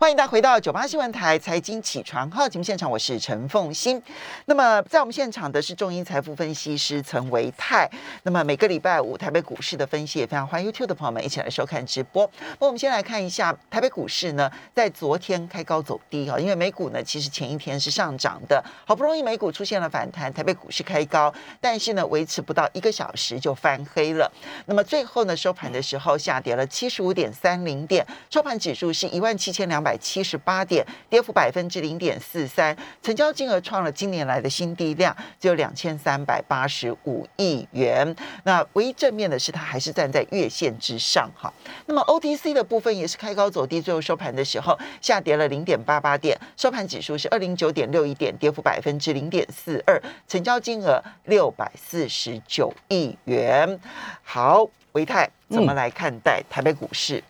欢迎大家回到九八新闻台财经起床号节目现场，我是陈凤欣。那么在我们现场的是中银财富分析师陈维泰。那么每个礼拜五台北股市的分析也非常欢迎 YouTube 的朋友们一起来收看直播。那我们先来看一下台北股市呢，在昨天开高走低啊，因为美股呢其实前一天是上涨的，好不容易美股出现了反弹，台北股市开高，但是呢维持不到一个小时就翻黑了。那么最后呢收盘的时候下跌了七十五点三零点，收盘指数是一万七千两百。百七十八点，跌幅百分之零点四三，成交金额创了今年来的新低量，只有两千三百八十五亿元。那唯一正面的是，它还是站在月线之上哈。那么 OTC 的部分也是开高走低，最后收盘的时候下跌了零点八八点，收盘指数是二零九点六一点，跌幅百分之零点四二，成交金额六百四十九亿元。好，维泰怎么来看待台北股市？嗯，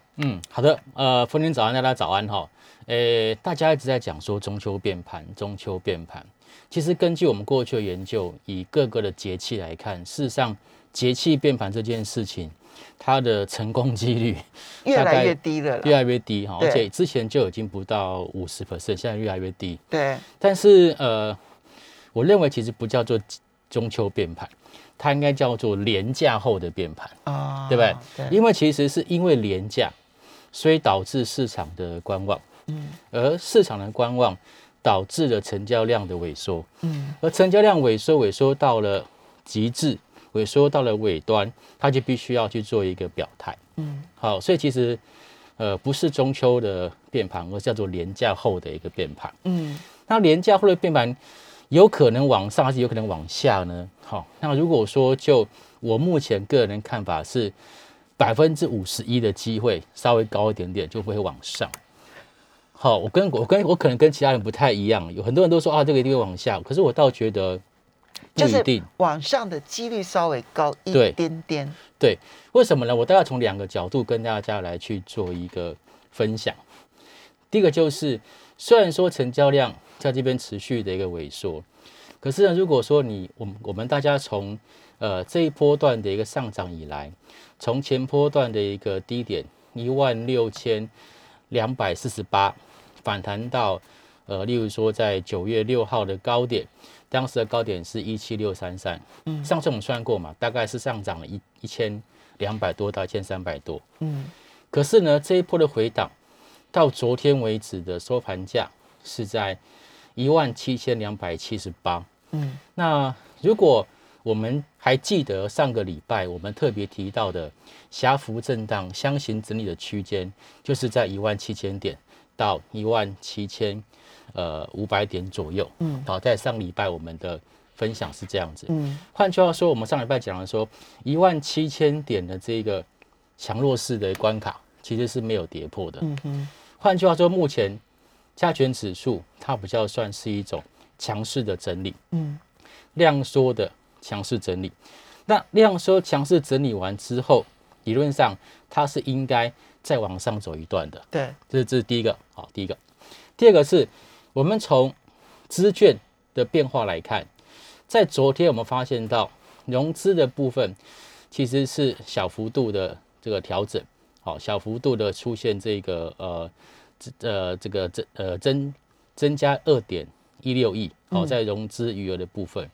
好的，呃，丰年早安，大家早安哈。呃，大家一直在讲说中秋变盘，中秋变盘。其实根据我们过去的研究，以各个的节气来看，事实上节气变盘这件事情，它的成功几率 越来越低了，越来越低哈。而且之前就已经不到五十 percent，现在越来越低。对。但是呃，我认为其实不叫做中秋变盘，它应该叫做廉价后的变盘啊，对不对？对。因为其实是因为廉价。所以导致市场的观望，嗯，而市场的观望导致了成交量的萎缩，嗯，而成交量萎缩萎缩到了极致，萎缩到了尾端，它就必须要去做一个表态，嗯，好，所以其实呃不是中秋的变盘，而叫做廉价后的一个变盘，嗯，那廉价后的变盘有可能往上还是有可能往下呢？好，那如果说就我目前个人看法是。百分之五十一的机会稍微高一点点就会往上。好，我跟我跟我可能跟其他人不太一样，有很多人都说啊，这个一定会往下，可是我倒觉得不一定，往上的几率稍微高一点点。对，为什么呢？我大概从两个角度跟大家来去做一个分享。第一个就是，虽然说成交量在这边持续的一个萎缩，可是呢，如果说你我们我们大家从呃这一波段的一个上涨以来。从前波段的一个低点一万六千两百四十八反弹到，呃，例如说在九月六号的高点，当时的高点是一七六三三，嗯，上次我们算过嘛，大概是上涨了一一千两百多到一千三百多，嗯，可是呢，这一波的回档到昨天为止的收盘价是在一万七千两百七十八，嗯，那如果我们还记得上个礼拜我们特别提到的狭幅震荡箱型整理的区间，就是在一万七千点到一万七千呃五百点左右。嗯，好，在上礼拜我们的分享是这样子。嗯，换句话说，我们上礼拜讲了说一万七千点的这个强弱势的关卡其实是没有跌破的。嗯哼，换句话说，目前加权指数它比较算是一种强势的整理。嗯，量缩的。强势整理，那量缩强势整理完之后，理论上它是应该再往上走一段的。对，这是这是第一个，好，第一个。第二个是我们从资券的变化来看，在昨天我们发现到融资的部分其实是小幅度的这个调整，好，小幅度的出现这个呃呃这个增呃增增加二点一六亿，好，在融资余额的部分。嗯，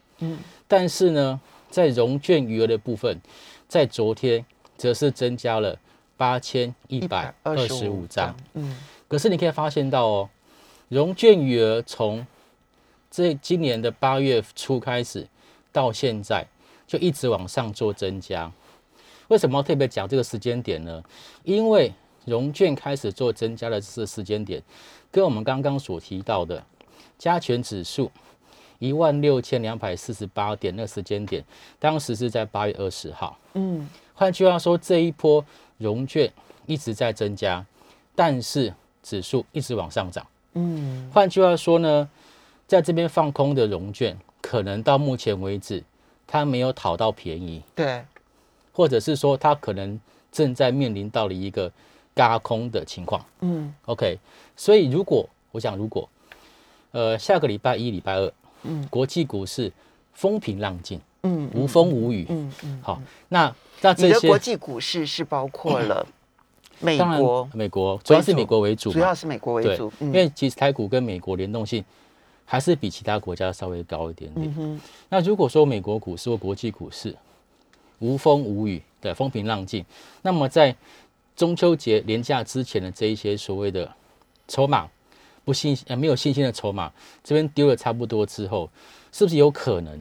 但是呢，在融券余额的部分，在昨天则是增加了八千一百二十五张。嗯，可是你可以发现到哦，融券余额从这今年的八月初开始到现在，就一直往上做增加。为什么特别讲这个时间点呢？因为融券开始做增加的这个时间点，跟我们刚刚所提到的加权指数。一万六千两百四十八点那个时间点，当时是在八月二十号。嗯，换句话说，这一波融券一直在增加，但是指数一直往上涨。嗯，换句话说呢，在这边放空的融券，可能到目前为止它没有讨到便宜。对，或者是说它可能正在面临到了一个嘎空的情况。嗯，OK，所以如果我想，如果呃下个礼拜一、礼拜二。嗯，国际股市风平浪静，嗯，无风无雨，嗯嗯。好，那那这些国际股市是包括了 美国。美国主要是美国为主，主要是美国为对主，，因为其实台股跟美国联动性还是比其他国家稍微高一点点。嗯那如果说美国股市或国际股市无风无雨，对，风平浪静，那么在中秋节连假之前的这一些所谓的筹码不信呃没有信心的筹码，这边丢了差不多之后，是不是有可能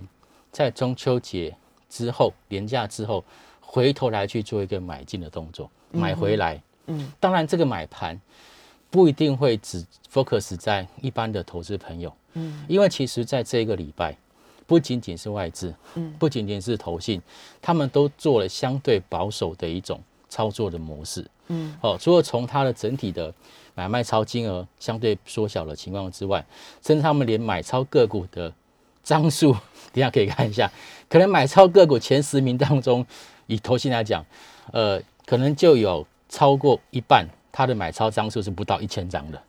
在中秋节之后连假之后回头来去做一个买进的动作，买回来？嗯，当然这个买盘不一定会只 focus 在一般的投资朋友，嗯，因为其实在这个礼拜。不仅仅是外资，嗯，不仅仅是投信，他们都做了相对保守的一种操作的模式，嗯，哦，除了从它的整体的买卖超金额相对缩小的情况之外，甚至他们连买超个股的张数，等下可以看一下，可能买超个股前十名当中，以投信来讲，呃，可能就有超过一半，它的买超张数是不到一千张的，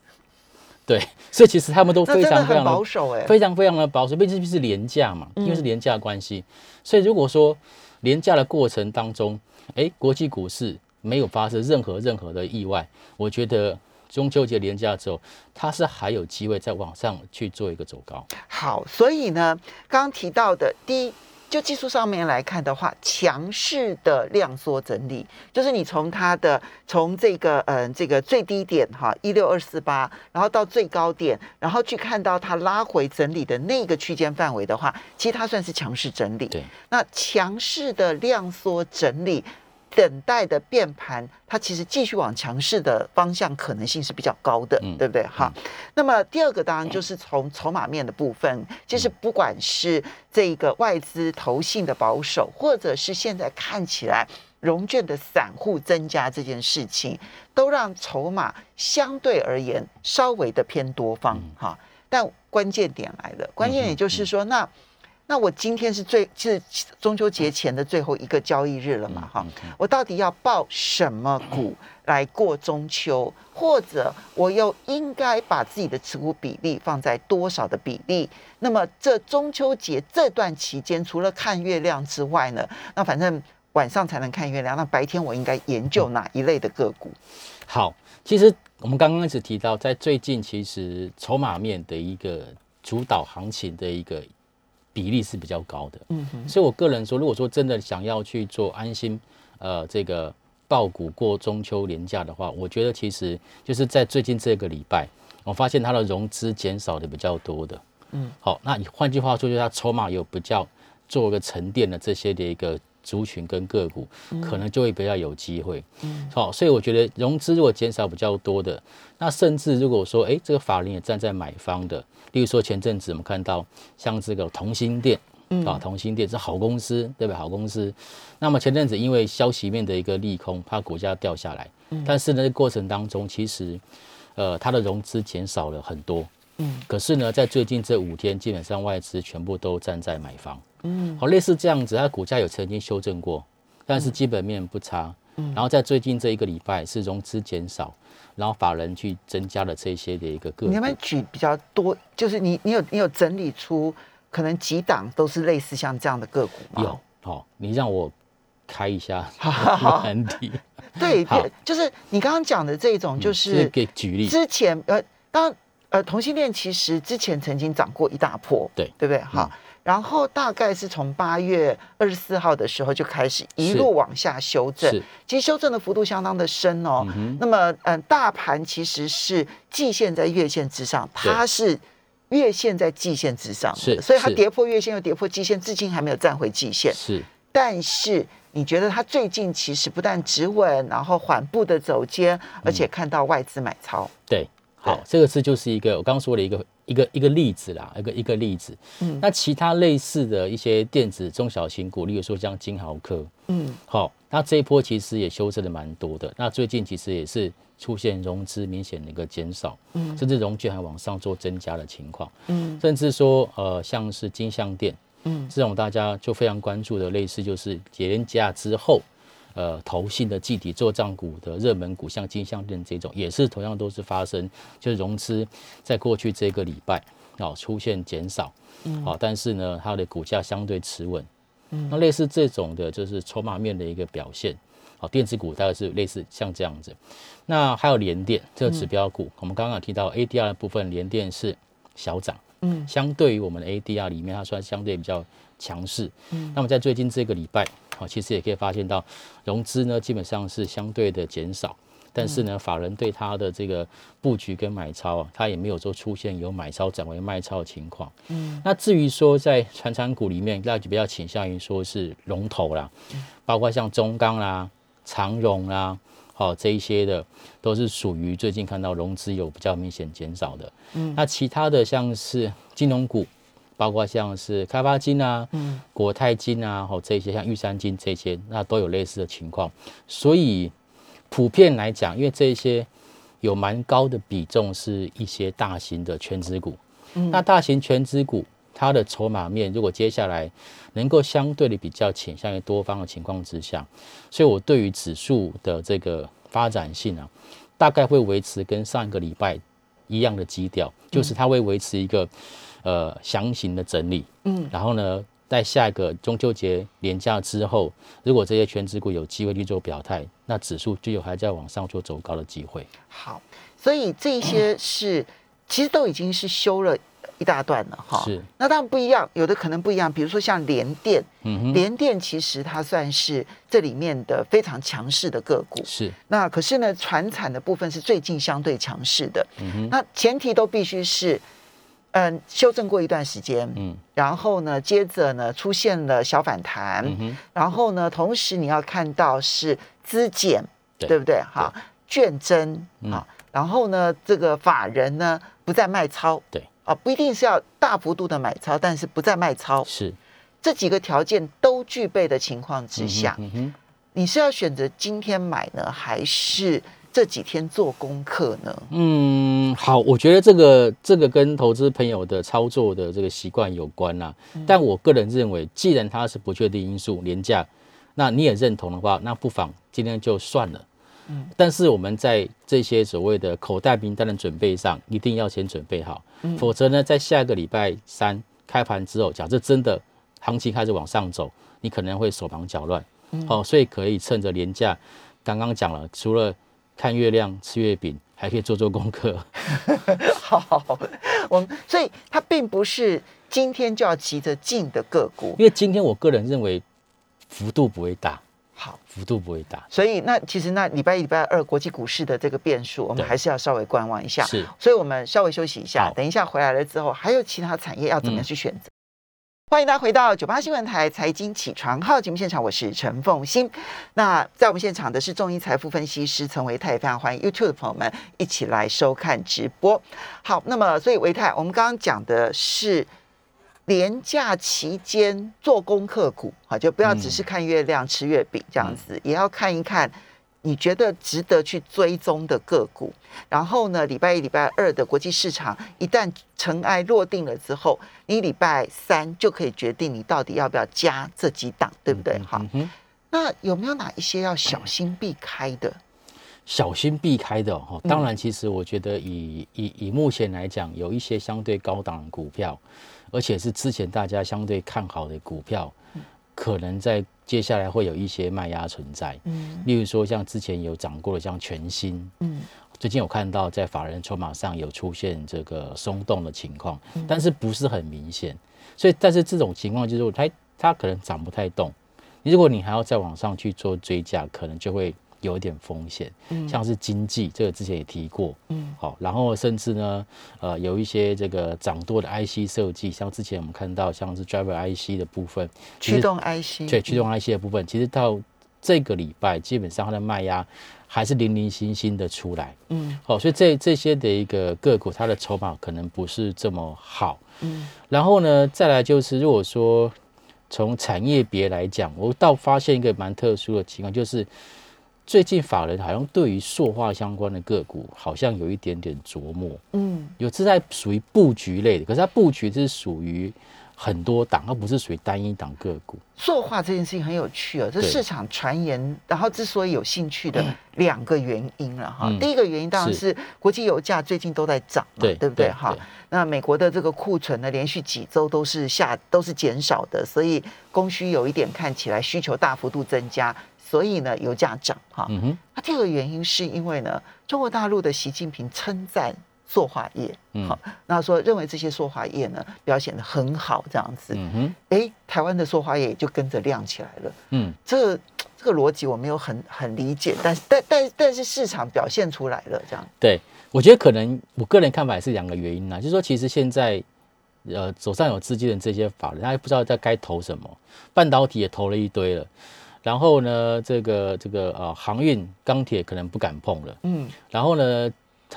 对，所以其实他们都非常非常的保守哎，非常非常的保守，毕竟是廉价嘛，因为是廉价的关系，所以如果说廉价的过程当中，哎，国际股市没有发生任何任何的意外，我觉得中秋节连假之后，它是还有机会再往上去做一个走高。好，所以呢，刚刚提到的第一，就技术上面来看的话，强势的量缩整理，就是你从它的从这个嗯、呃这个最低点哈一六二四八，然后到最高点，然后去看到它拉回整理的那个区间范围的话，其实它算是强势整理。对，那强势的量缩整理。等待的变盘，它其实继续往强势的方向可能性是比较高的，嗯对不对？哈，那么第二个当然就是从筹码面的部分，其实不管是这个外资投信的保守，或者是现在看起来融券的散户增加这件事情，都让筹码相对而言稍微的偏多方哈。但关键点来了，关键点就是说，那那我今天是最是中秋节前的最后一个交易日了嘛哈。我到底要报什么股来过中秋，或者我又应该把自己的持股比例放在多少的比例？那么这中秋节这段期间，除了看月亮之外呢，那反正晚上才能看月亮，那白天我应该研究哪一类的个股？好，其实我们刚刚一直提到，在最近其实筹码面的一个主导行情的一个比例是比较高的。嗯哼，所以我个人说，如果说真的想要去做安心，呃，这个爆股过中秋年假的话，我觉得其实就是在最近这个礼拜，我发现它的融资减少的比较多的。嗯，好，那你换句话说，就是它筹码有比较做一个沉淀的这些的一个族群跟个股，可能就会比较有机会。嗯，好，所以我觉得融资如果减少比较多的，那甚至如果说，哎，这个法人也站在买方的，例如说前阵子我们看到像这个同心店。啊，同心店是好公司，对不对？好公司。那么前阵子因为消息面的一个利空，怕股价掉下来，但是呢，过程当中其实，呃，它的融资减少了很多。嗯，可是呢，在最近这五天，基本上外资全部都站在买方。嗯，好，类似这样子，它股价有曾经修正过，但是基本面不差。嗯，然后在最近这一个礼拜是融资减少，然后法人去增加了这些的一个个股你要不要举比较多？就是你你有你有整理出可能几档都是类似像这样的个股吗？有。好，你让我开一下好好好难题，对，好就是你刚刚讲的这种，就这是给举例，之前呃，当然呃，同性恋其实之前曾经涨过一大波，对对不对？好，然后大概是从八月二十四号的时候就开始一路往下修正，其实修正的幅度相当的深哦。那么，嗯、大盘其实是季线在月线之上，它是月线在季线之上，是所以它跌破月线又跌破季线，至今还没有站回季线。是但是你觉得它最近其实不但止稳，然后缓步的走坚，而且看到外资买超，对。好对，这个是就是一个我刚刚说的一个一个一个例子啦，一个一个例子。嗯。那其他类似的一些电子中小型股，例如说像金豪科，嗯。好，那这一波其实也修正的蛮多的。那最近其实也是出现融资明显的一个减少，嗯。甚至融券还往上做增加的情况，嗯。甚至说呃像是金相店嗯。这种大家就非常关注的，类似就是节连假之后。呃，投信的集体做账股的热门股，像金项链这种，也是同样都是发生，就是融资在过去这个礼拜哦出现减少，嗯，好、但是呢，它的股价相对持稳，嗯，那类似这种的，就是筹码面的一个表现，好，电子股大概是类似像这样子。那还有联电这个指标股，我们刚刚提到 ADR 的部分，联电是小涨，嗯，相对于我们的 ADR 里面，它算相对比较强势。嗯，那么在最近这个礼拜，好，其实也可以发现到融资呢基本上是相对的减少。但是呢，法人对它的这个布局跟买超啊，它也没有说出现有买超转为卖超的情况。嗯，那至于说在传产股里面，大家就比较倾向于说是龙头啦，包括像中钢啦、长荣啦，好这一些的，都是属于最近看到融资有比较明显减少的。嗯，那其他的像是金融股，包括像是开发金啊、嗯、国泰金啊，好这些像玉山金这些，那都有类似的情况，所以。普遍来讲，因为这些有蛮高的比重是一些大型的全资股，那大型全资股它的筹码面，如果接下来能够相对的比较倾向于多方的情况之下，所以我对于指数的这个发展性啊，大概会维持跟上一个礼拜一样的基调，就是它会维持一个呃详行的整理，嗯，然后呢。在下一个中秋节连假之后，如果这些全指股有机会去做表态，那指数就有还在往上做走高的机会。好，所以这些是其实都已经是修了一大段了哈。是，那当然不一样，有的可能不一样。比如说像联电，嗯联电其实它算是这里面的非常强势的个股。是，那可是呢，船产的部分是最近相对强势的。嗯哼，那前提都必须是。嗯，修正过一段时间，嗯，然后呢，接着呢出现了小反弹，然后呢，同时你要看到是资减，对不对？哈，券增啊，然后呢，这个法人呢不再卖超，对啊，不一定是要大幅度的买超，但是不再卖超，是这几个条件都具备的情况之下，你是要选择今天买呢，还是？这几天做功课呢？嗯，好，我觉得这个这个跟投资朋友的操作的这个习惯有关呐。但我个人认为，既然它是不确定因素廉价，那你也认同的话，那不妨今天就算了。嗯，但是我们在这些所谓的口袋名单的准备上，一定要先准备好，否则呢，在下个礼拜三开盘之后，假设真的行情开始往上走，你可能会手忙脚乱。哦，所以可以趁着廉价，刚刚讲了，除了看月亮吃月饼，还可以做做功课。好，我们所以它并不是今天就要急着进的个股，因为今天我个人认为幅度不会大。好，幅度不会大。所以那其实那礼拜一、礼拜二国际股市的这个变数，我们还是要稍微观望一下。是，所以我们稍微休息一下，等一下回来了之后，还有其他产业要怎么样去选择。欢迎大家回到九八新闻台财经起床号节目现场，我是陈凤欣。那在我们现场的是中医财富分析师陈维泰，也非常欢迎 YouTube 的朋友们一起来收看直播。好，那么所以维泰，我们刚刚讲的是廉价期间做功课股哈，就不要只是看月亮吃月饼这样子，也要看一看。你觉得值得去追踪的个股，然后呢，礼拜一、礼拜二的国际市场一旦尘埃落定了之后，你礼拜三就可以决定你到底要不要加这几档，对不对？好，那有没有哪一些要小心避开的？小心避开的哦，当然，其实我觉得以以以目前来讲，有一些相对高档的股票，而且是之前大家相对看好的股票，可能在。接下来会有一些卖压存在，嗯，例如说像之前有涨过的像全新，嗯，最近有看到在法人筹码上有出现这个松动的情况，但是不是很明显，所以但是这种情况就是它它可能涨不太动，如果你还要再往上去做追加，可能就会。有一点风险，像是经济这个之前也提过，嗯，好，然后甚至呢，呃，有一些这个掌舵的 IC 设计，像之前我们看到像是 Driver IC 的部分，驱动 IC，对，驱动 IC 的部分，其实到这个礼拜基本上它的卖压还是零零星星的出来，嗯，好，所以这这些的一个个股，它的筹码可能不是这么好，嗯，然后呢，再来就是如果说从产业别来讲，我倒发现一个蛮特殊的情况，就是。最近法人好像对于塑化相关的个股好像有一点点琢磨，嗯，有是在属于布局类的，可是它布局是属于很多档，它不是属于单一档个股。塑化这件事情很有趣哦，这市场传言，然后之所以有兴趣的两个原因了哈。第一个原因当然是国际油价最近都在涨嘛，对不对哈？那美国的这个库存呢，连续几周都是下都是减少的，所以供需有一点看起来需求大幅度增加。所以呢油价涨哈。嗯哼，那第二个原因是因为呢，中国大陆的习近平称赞塑化业，嗯。好，那说认为这些塑化业呢表现的很好，这样子，嗯哼，哎，台湾的塑化业也就跟着亮起来了。嗯，这这个逻辑我没有很很理解，但是但但但是市场表现出来了，这样，对，我觉得可能我个人看法也是两个原因啦，就是说其实现在呃手上有资金的这些法人，他也不知道在该投什么，半导体也投了一堆了，然后呢，这个这个呃航运、钢铁可能不敢碰了，嗯。然后呢，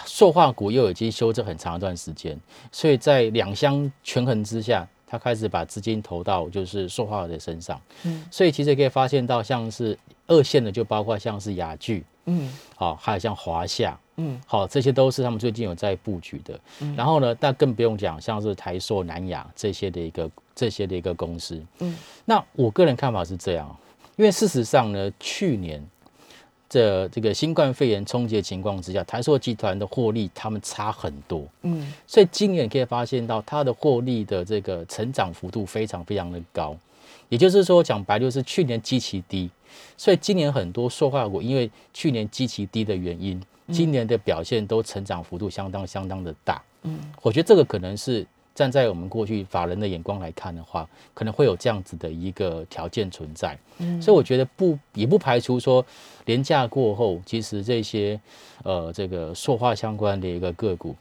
塑化股又已经修正很长一段时间，所以在两相权衡之下，他开始把资金投到就是塑化的身上，嗯。所以其实可以发现到像是二线的，就包括像是雅聚，嗯。好、还有像华夏。嗯。好，这些都是他们最近有在布局的。然后呢，但更不用讲，像是台塑、南亚这些的一个这些的一个公司。嗯，那我个人看法是这样，因为事实上呢，去年这这个新冠肺炎冲击的情况之下，台塑集团的获利他们差很多，嗯所以今年可以发现到它的获利的这个成长幅度非常非常的高。也就是说，讲白就是去年基期低，所以今年很多塑化股因为去年基期低的原因，今年的表现都成长幅度相当相当的大。嗯我觉得这个可能是站在我们过去法人的眼光来看的话，可能会有这样子的一个条件存在。嗯所以我觉得不也不排除说，廉价过后，其实这些呃这个塑化相关的一个个股，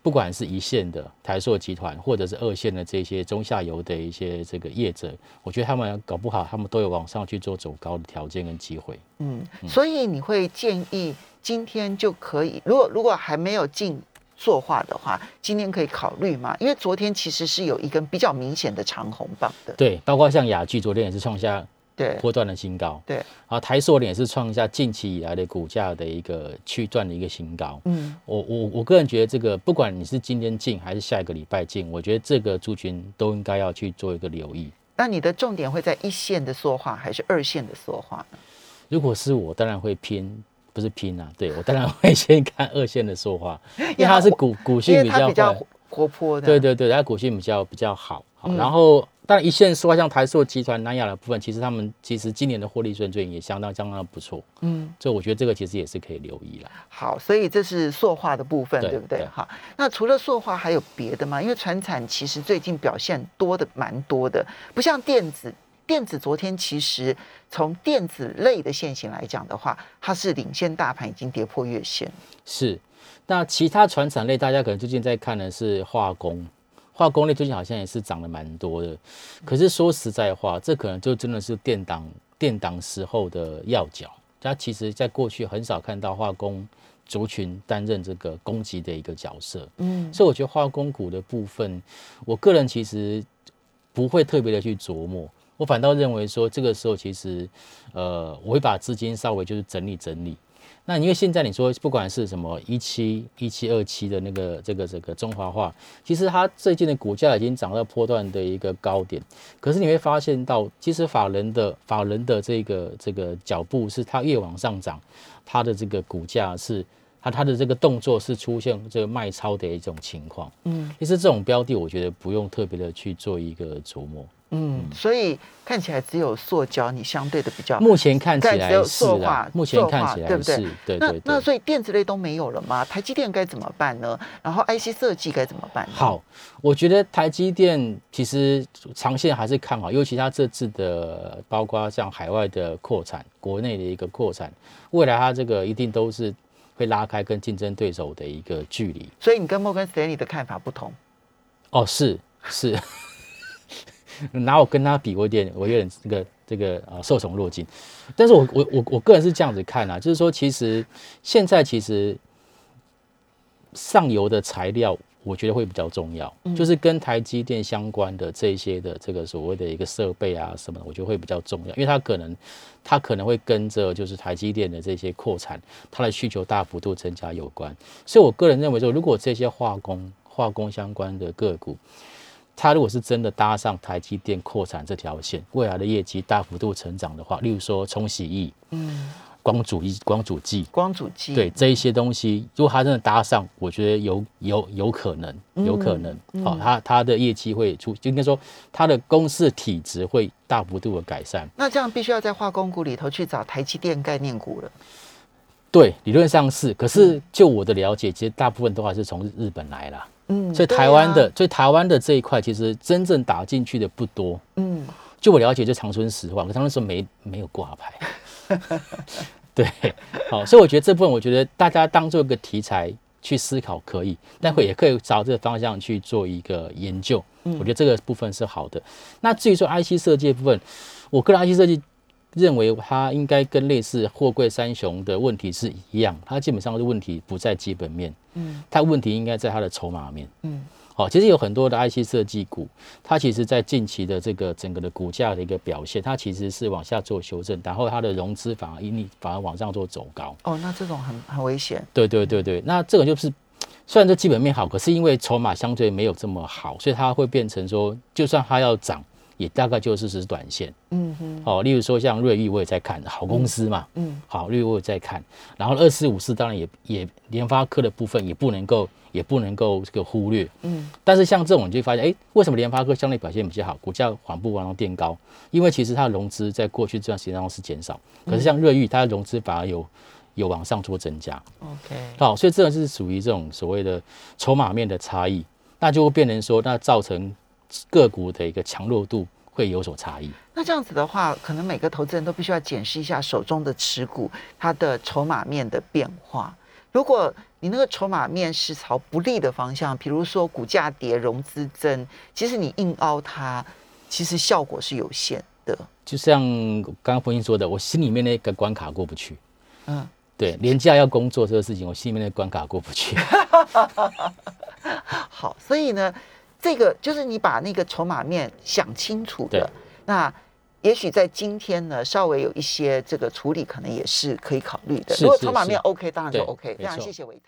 不管是一线的台塑集团，或者是二线的这些中下游的一些这个业者，我觉得他们搞不好，他们都有往上去做走高的条件跟机会。嗯，所以你会建议今天就可以，如果如果还没有进塑化的话，今天可以考虑吗？因为昨天其实是有一根比较明显的长红棒的，对，包括像雅聚昨天也是创下对波段的新高，对，啊，台塑呢也是创下近期以来的股价的一个区段的一个新高。嗯我我我个人觉得，这个不管你是今天进还是下一个礼拜进，我觉得这个族群都应该要去做一个留意。那你的重点会在一线的塑化还是二线的塑化呢？如果是我，当然会拼，不是拼啊，对我当然会先看二线的塑化，因为它是股股性比较比较活泼的，对对对，它股性比较比较好。好，嗯然后当然一线说像台塑集团、南亚的部分，其实他们其实今年的获利水准也相当相当的不错，嗯。所以我觉得这个其实也是可以留意了。好，所以这是塑化的部分，对对不对？对好，那除了塑化还有别的吗？因为船产其实最近表现多的蛮多的，不像电子。电子昨天其实从电子类的线型来讲的话，它是领先大盘，已经跌破月线。是，那其他船产类，大家可能最近在看的是化工，化工类最近好像也是涨了蛮多的。可是说实在话，这可能就真的是电档电档时候的要角。它其实在过去很少看到化工族群担任这个攻击的一个角色，嗯所以我觉得化工股的部分，我个人其实不会特别的去琢磨。我反倒认为说，这个时候其实，呃，我会把资金稍微就是整理整理。那因为现在你说不管是什么一七一七二七的那个这个这个中华化，其实它最近的股价已经涨到波段的一个高点，可是你会发现到，其实法人的法人的这个这个脚步是它越往上涨，它的这个股价是它它的这个动作是出现这个卖超的一种情况。嗯其实这种标的，我觉得不用特别的去做一个琢磨。嗯，所以看起来只有塑胶你相对的比较。目前看起来只有塑化，目前看起来对不对是，对那对对。那所以电子类都没有了吗？台积电该怎么办呢？然后 IC 设计该怎么办呢？好，我觉得台积电其实长线还是看好，尤其它这次的包括像海外的扩产、国内的一个扩产，未来它这个一定都是会拉开跟竞争对手的一个距离。所以你跟摩根斯丹利的看法不同。哦，是是，拿我跟他比，我有点我有点这个这个呃受宠若惊。但是我我我我个人是这样子看啊，就是说其实现在其实上游的材料。我觉得会比较重要，就是跟台积电相关的这些的这个所谓的一个设备啊什么的，我觉得会比较重要，因为它可能它可能会跟着就是台积电的这些扩产，它的需求大幅度增加有关。所以我个人认为说，如果这些化工化工相关的个股，它如果是真的搭上台积电扩产这条线，未来的业绩大幅度成长的话，例如说冲洗液，嗯光主一光主剂，光主机对这一些东西，如果它真的搭上，我觉得有有有可能，有可能，好、它它的业绩会出，就应该说它的公司体质会大幅度的改善。那这样必须要在化工股里头去找台积电概念股了。对，理论上是，可是就我的了解，其实大部分都还是从日本来啦。嗯，所以台湾的，啊，所以台湾的这一块，其实真正打进去的不多。嗯，就我了解，就长春石化，可他那时候没没有挂牌。对，好，所以我觉得这部分，我觉得大家当做一个题材去思考可以，但会也可以朝这个方向去做一个研究。嗯我觉得这个部分是好的。那至于说 IC 设计的部分，我个人 IC 设计认为它应该跟类似货柜三雄的问题是一样，它基本上的问题不在基本面，嗯，它问题应该在它的筹码面，嗯。好，其实有很多的 IC 设计股，它其实在近期的这个整个的股价的一个表现，它其实是往下做修正，然后它的融资反而因你反而往上做走高。哦，那这种很很危险。对对对对，那这个就是虽然这基本面好，可是因为筹码相对没有这么好，所以它会变成说，就算它要涨，也大概就是是短线。嗯哼，哦，例如说像瑞昱，我也在看，好公司嘛，嗯，好，瑞昱我也在看，然后二四五四当然也也联发科的部分也不能够也不能够这个忽略，嗯，但是像这种你就会发现，哎，为什么联发科相对表现比较好，股价缓步往上垫高？因为其实它的融资在过去这段时间当中是减少，可是像瑞昱，它的融资反而有有往上做增加，OK，好，所以这个是属于这种所谓的筹码面的差异，那就会变成说，那造成个股的一个强弱度会有所差异。那这样子的话，可能每个投资人都必须要检视一下手中的持股它的筹码面的变化。如果你那个筹码面是朝不利的方向，比如说股价跌、融资增，其实你硬凹它，其实效果是有限的。就像刚刚冯英说的，我心里面那个关卡过不去。嗯，对，廉价要工作这个事情，我心里面那个关卡过不去。好，所以呢，这个就是你把那个筹码面想清楚的，那也许在今天呢，稍微有一些这个处理，可能也是可以考虑的。如果筹码面 OK，当然就 OK。非常谢谢维泰。